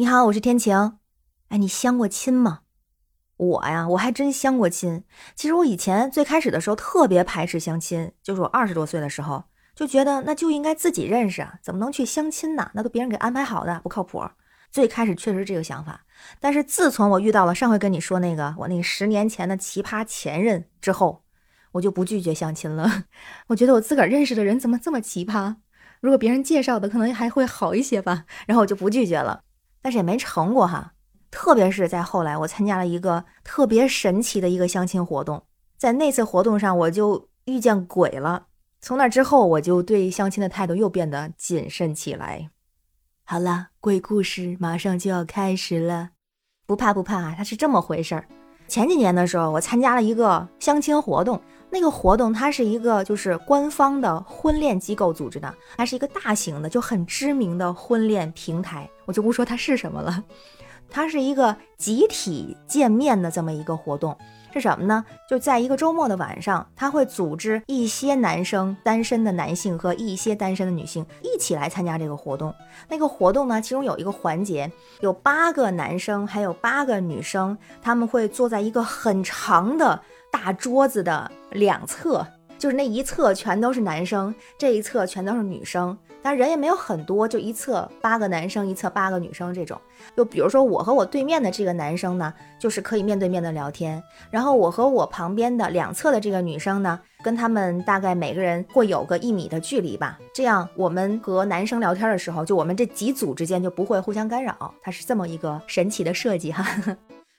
你好，我是天晴。哎，你相过亲吗？我呀，我还真相过亲。其实我以前最开始的时候特别排斥相亲，就是我二十多岁的时候就觉得那就应该自己认识，怎么能去相亲呢？那都别人给安排好的，不靠谱。最开始确实这个想法，但是自从我遇到了上回跟你说那个我那十年前的奇葩前任之后，我就不拒绝相亲了。我觉得我自个儿认识的人怎么这么奇葩？如果别人介绍的，可能还会好一些吧。然后我就不拒绝了。但是也没成过哈，特别是在后来，我参加了一个特别神奇的一个相亲活动，在那次活动上，我就遇见鬼了。从那之后，我就对相亲的态度又变得谨慎起来。好了，鬼故事马上就要开始了，不怕不怕，它是这么回事儿。前几年的时候，我参加了一个相亲活动。那个活动它是一个就是官方的婚恋机构组织的，它是一个大型的就很知名的婚恋平台，我就不说它是什么了。它是一个集体见面的这么一个活动，是什么呢？就在一个周末的晚上，他会组织一些男生单身的男性和一些单身的女性一起来参加这个活动。那个活动呢，其中有一个环节，有八个男生还有八个女生，他们会坐在一个很长的。大桌子的两侧，就是那一侧全都是男生，这一侧全都是女生，但人也没有很多，就一侧八个男生，一侧八个女生这种。就比如说我和我对面的这个男生呢，就是可以面对面的聊天，然后我和我旁边的两侧的这个女生呢，跟他们大概每个人会有个一米的距离吧，这样我们和男生聊天的时候，就我们这几组之间就不会互相干扰，它是这么一个神奇的设计哈。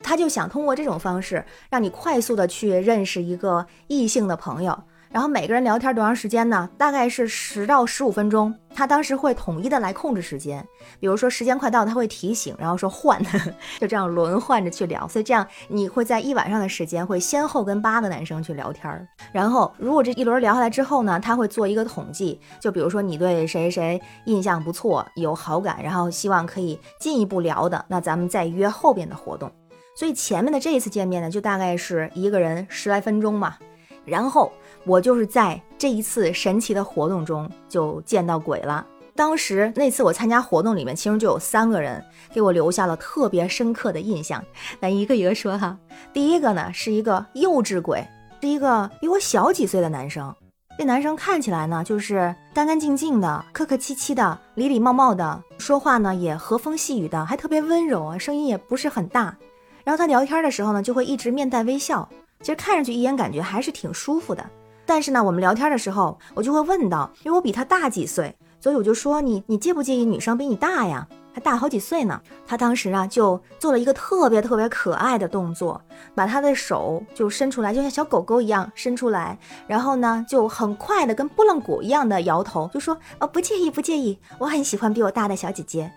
他就想通过这种方式，让你快速的去认识一个异性的朋友，然后每个人聊天多长时间呢？大概是十到十五分钟。他当时会统一的来控制时间，比如说时间快到，他会提醒，然后说换，就这样轮换着去聊。所以这样你会在一晚上的时间会先后跟八个男生去聊天，然后如果这一轮聊下来之后呢，他会做一个统计，就比如说你对谁谁印象不错，有好感，然后希望可以进一步聊的，那咱们再约后边的活动。所以前面的这一次见面呢，就大概是一个人十来分钟嘛。然后我就是在这一次神奇的活动中就见到鬼了。当时那次我参加活动里面，其中就有三个人给我留下了特别深刻的印象。咱一个一个说哈。第一个呢是一个幼稚鬼，是一个比我小几岁的男生。这男生看起来呢就是干干净净的、客客气气的、礼礼貌貌的，说话呢也和风细雨的，还特别温柔啊，声音也不是很大。然后他聊天的时候呢，就会一直面带微笑，其实看上去一眼感觉还是挺舒服的。但是呢，我们聊天的时候，我就会问到，因为我比他大几岁，所以我就说你你介不介意女生比你大呀？还大好几岁呢。他当时啊就做了一个特别特别可爱的动作，把他的手就伸出来，就像小狗狗一样伸出来，然后呢就很快的跟拨浪鼓一样的摇头，就说哦不介意不介意，我很喜欢比我大的小姐姐。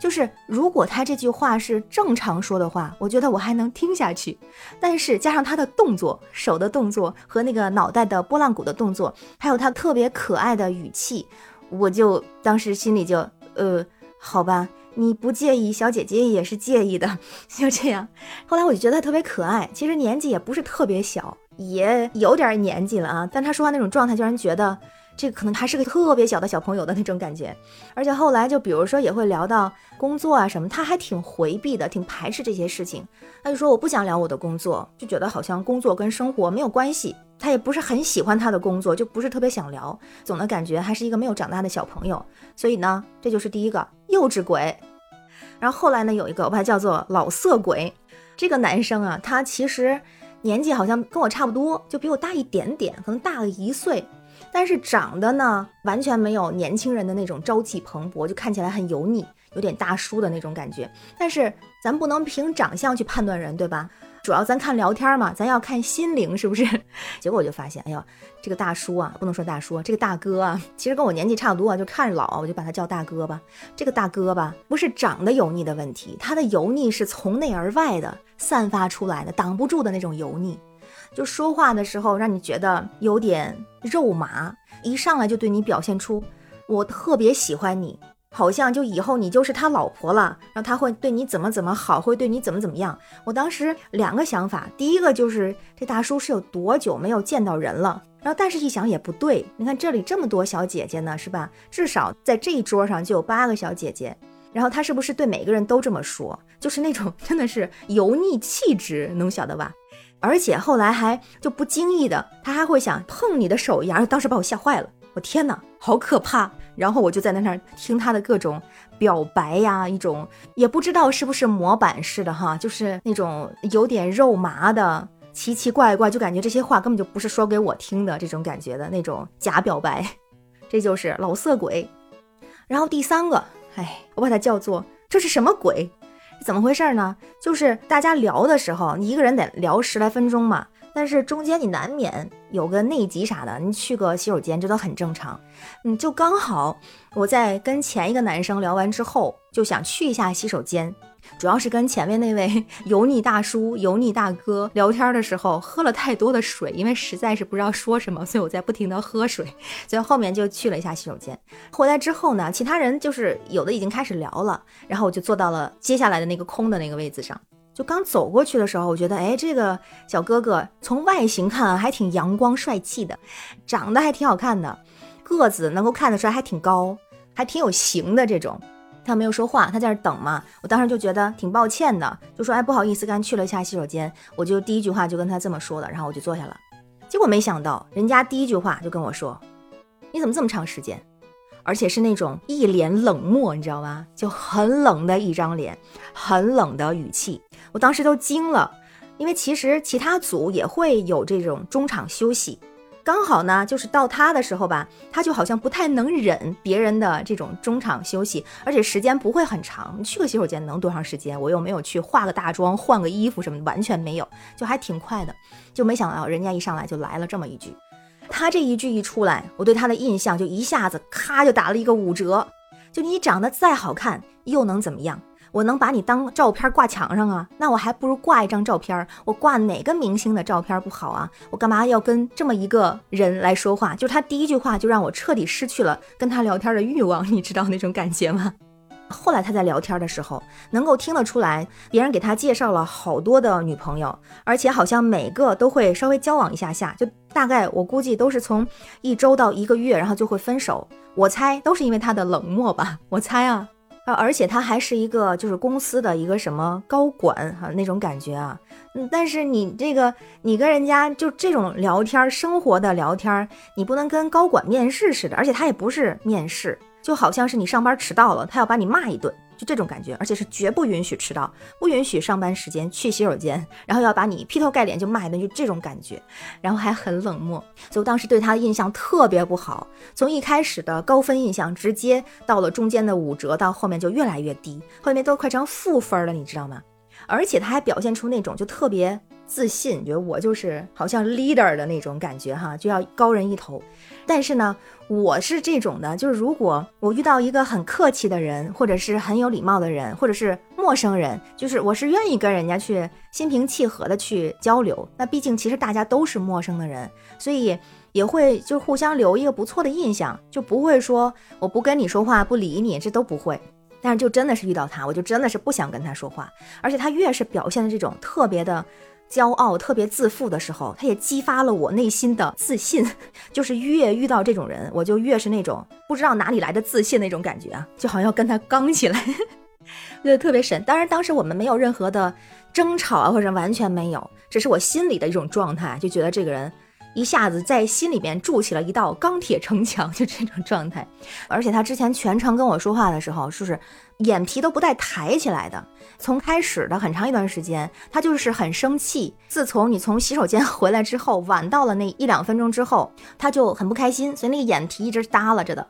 就是如果他这句话是正常说的话，我觉得我还能听下去。但是加上他的动作、手的动作和那个脑袋的拨浪鼓的动作，还有他特别可爱的语气，我就当时心里就呃，好吧，你不介意，小姐姐也是介意的，就这样。后来我就觉得他特别可爱，其实年纪也不是特别小，也有点年纪了啊，但他说话那种状态，就让人觉得。这个可能还是个特别小的小朋友的那种感觉，而且后来就比如说也会聊到工作啊什么，他还挺回避的，挺排斥这些事情。他就说我不想聊我的工作，就觉得好像工作跟生活没有关系。他也不是很喜欢他的工作，就不是特别想聊，总的感觉还是一个没有长大的小朋友。所以呢，这就是第一个幼稚鬼。然后后来呢，有一个我把它叫做老色鬼，这个男生啊，他其实年纪好像跟我差不多，就比我大一点点，可能大了一岁。但是长得呢，完全没有年轻人的那种朝气蓬勃，就看起来很油腻，有点大叔的那种感觉。但是咱不能凭长相去判断人，对吧？主要咱看聊天嘛，咱要看心灵，是不是？结果我就发现，哎呦，这个大叔啊，不能说大叔，这个大哥啊，其实跟我年纪差不多啊，就看着老，我就把他叫大哥吧。这个大哥吧，不是长得油腻的问题，他的油腻是从内而外的散发出来的，挡不住的那种油腻。就说话的时候，让你觉得有点肉麻，一上来就对你表现出我特别喜欢你，好像就以后你就是他老婆了，然后他会对你怎么怎么好，会对你怎么怎么样。我当时两个想法，第一个就是这大叔是有多久没有见到人了，然后但是一想也不对，你看这里这么多小姐姐呢，是吧？至少在这一桌上就有八个小姐姐。然后他是不是对每个人都这么说？就是那种真的是油腻气质，能晓得吧？而且后来还就不经意的，他还会想碰你的手一样，当时把我吓坏了。我天哪，好可怕！然后我就在那那儿听他的各种表白呀，一种也不知道是不是模板式的哈，就是那种有点肉麻的，奇奇怪怪，就感觉这些话根本就不是说给我听的这种感觉的那种假表白，这就是老色鬼。然后第三个，哎，我把它叫做这是什么鬼？怎么回事呢？就是大家聊的时候，你一个人得聊十来分钟嘛。但是中间你难免有个内急啥的，你去个洗手间这都很正常。嗯，就刚好我在跟前一个男生聊完之后，就想去一下洗手间，主要是跟前面那位 油腻大叔、油腻大哥聊天的时候喝了太多的水，因为实在是不知道说什么，所以我在不停的喝水，所以后面就去了一下洗手间。回来之后呢，其他人就是有的已经开始聊了，然后我就坐到了接下来的那个空的那个位子上。就刚走过去的时候，我觉得，哎，这个小哥哥从外形看还挺阳光帅气的，长得还挺好看的，个子能够看得出来还挺高，还挺有型的这种。他没有说话，他在那等嘛。我当时就觉得挺抱歉的，就说，哎，不好意思，刚去了一下洗手间，我就第一句话就跟他这么说的，然后我就坐下了。结果没想到，人家第一句话就跟我说，你怎么这么长时间？而且是那种一脸冷漠，你知道吗？就很冷的一张脸，很冷的语气。我当时都惊了，因为其实其他组也会有这种中场休息，刚好呢，就是到他的时候吧，他就好像不太能忍别人的这种中场休息，而且时间不会很长。去个洗手间能多长时间？我又没有去化个大妆、换个衣服什么的，完全没有，就还挺快的。就没想到人家一上来就来了这么一句，他这一句一出来，我对他的印象就一下子咔就打了一个五折。就你长得再好看，又能怎么样？我能把你当照片挂墙上啊？那我还不如挂一张照片。我挂哪个明星的照片不好啊？我干嘛要跟这么一个人来说话？就他第一句话就让我彻底失去了跟他聊天的欲望，你知道那种感觉吗？后来他在聊天的时候，能够听得出来，别人给他介绍了好多的女朋友，而且好像每个都会稍微交往一下下，就大概我估计都是从一周到一个月，然后就会分手。我猜都是因为他的冷漠吧？我猜啊。啊而且他还是一个就是公司的一个什么高管哈那种感觉啊，嗯，但是你这个你跟人家就这种聊天生活的聊天，你不能跟高管面试似的，而且他也不是面试，就好像是你上班迟到了，他要把你骂一顿。就这种感觉，而且是绝不允许迟到，不允许上班时间去洗手间，然后要把你劈头盖脸就骂一顿，就这种感觉，然后还很冷漠，所以我当时对他的印象特别不好。从一开始的高分印象，直接到了中间的五折，到后面就越来越低，后面都快成负分了，你知道吗？而且他还表现出那种就特别自信，觉得我就是好像 leader 的那种感觉哈，就要高人一头。但是呢。我是这种的，就是如果我遇到一个很客气的人，或者是很有礼貌的人，或者是陌生人，就是我是愿意跟人家去心平气和的去交流。那毕竟其实大家都是陌生的人，所以也会就互相留一个不错的印象，就不会说我不跟你说话不理你，这都不会。但是就真的是遇到他，我就真的是不想跟他说话，而且他越是表现的这种特别的。骄傲、特别自负的时候，他也激发了我内心的自信。就是越遇到这种人，我就越是那种不知道哪里来的自信那种感觉啊，就好像要跟他刚起来，觉得特别神。当然，当时我们没有任何的争吵啊，或者完全没有，只是我心里的一种状态，就觉得这个人。一下子在心里面筑起了一道钢铁城墙，就这种状态。而且他之前全程跟我说话的时候，是不是眼皮都不带抬起来的？从开始的很长一段时间，他就是很生气。自从你从洗手间回来之后，晚到了那一两分钟之后，他就很不开心，所以那个眼皮一直耷拉着的。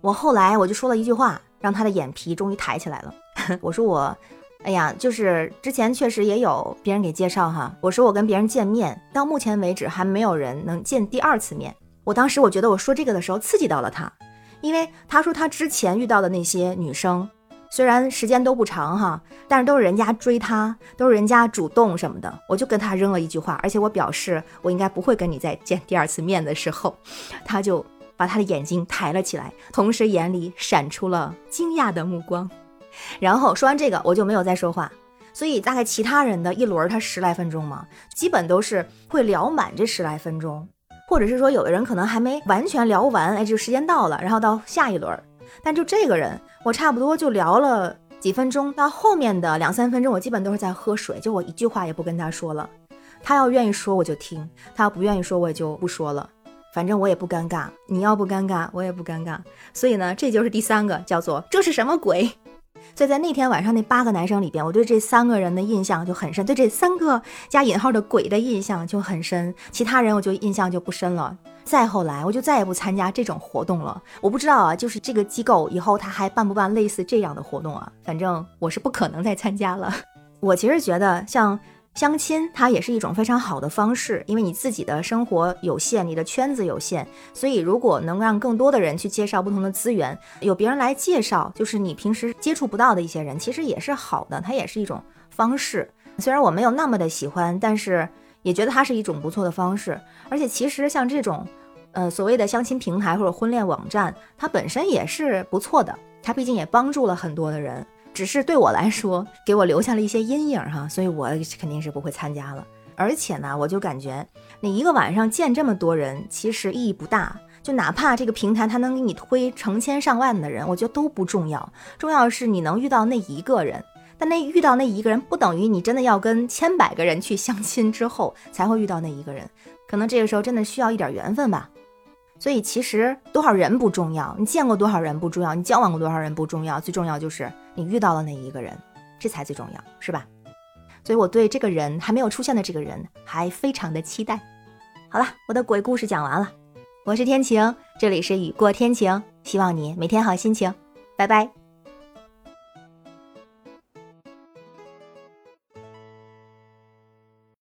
我后来我就说了一句话，让他的眼皮终于抬起来了。我说我。哎呀，就是之前确实也有别人给介绍哈。我说我跟别人见面，到目前为止还没有人能见第二次面。我当时我觉得我说这个的时候刺激到了他，因为他说他之前遇到的那些女生，虽然时间都不长哈，但是都是人家追他，都是人家主动什么的。我就跟他扔了一句话，而且我表示我应该不会跟你再见第二次面的时候，他就把他的眼睛抬了起来，同时眼里闪出了惊讶的目光。然后说完这个，我就没有再说话。所以大概其他人的一轮，他十来分钟嘛，基本都是会聊满这十来分钟，或者是说有的人可能还没完全聊完，哎，就时间到了，然后到下一轮。但就这个人，我差不多就聊了几分钟到后面的两三分钟，我基本都是在喝水，就我一句话也不跟他说了。他要愿意说我就听，他要不愿意说我也就不说了。反正我也不尴尬，你要不尴尬，我也不尴尬。所以呢，这就是第三个，叫做这是什么鬼？所以在那天晚上那八个男生里边，我对这三个人的印象就很深，对这三个加引号的鬼的印象就很深。其他人我就印象就不深了。再后来，我就再也不参加这种活动了。我不知道啊，就是这个机构以后他还办不办类似这样的活动啊？反正我是不可能再参加了。我其实觉得像。相亲，它也是一种非常好的方式，因为你自己的生活有限，你的圈子有限，所以如果能让更多的人去介绍不同的资源，有别人来介绍，就是你平时接触不到的一些人，其实也是好的，它也是一种方式。虽然我没有那么的喜欢，但是也觉得它是一种不错的方式。而且其实像这种，呃，所谓的相亲平台或者婚恋网站，它本身也是不错的，它毕竟也帮助了很多的人。只是对我来说，给我留下了一些阴影哈，所以我肯定是不会参加了。而且呢，我就感觉你一个晚上见这么多人，其实意义不大。就哪怕这个平台它能给你推成千上万的人，我觉得都不重要。重要的是你能遇到那一个人。但那遇到那一个人，不等于你真的要跟千百个人去相亲之后才会遇到那一个人。可能这个时候真的需要一点缘分吧。所以其实多少人不重要，你见过多少人不重要，你交往过多少人不重要，最重要就是你遇到了那一个人，这才最重要，是吧？所以我对这个人还没有出现的这个人还非常的期待。好了，我的鬼故事讲完了，我是天晴，这里是雨过天晴，希望你每天好心情，拜拜。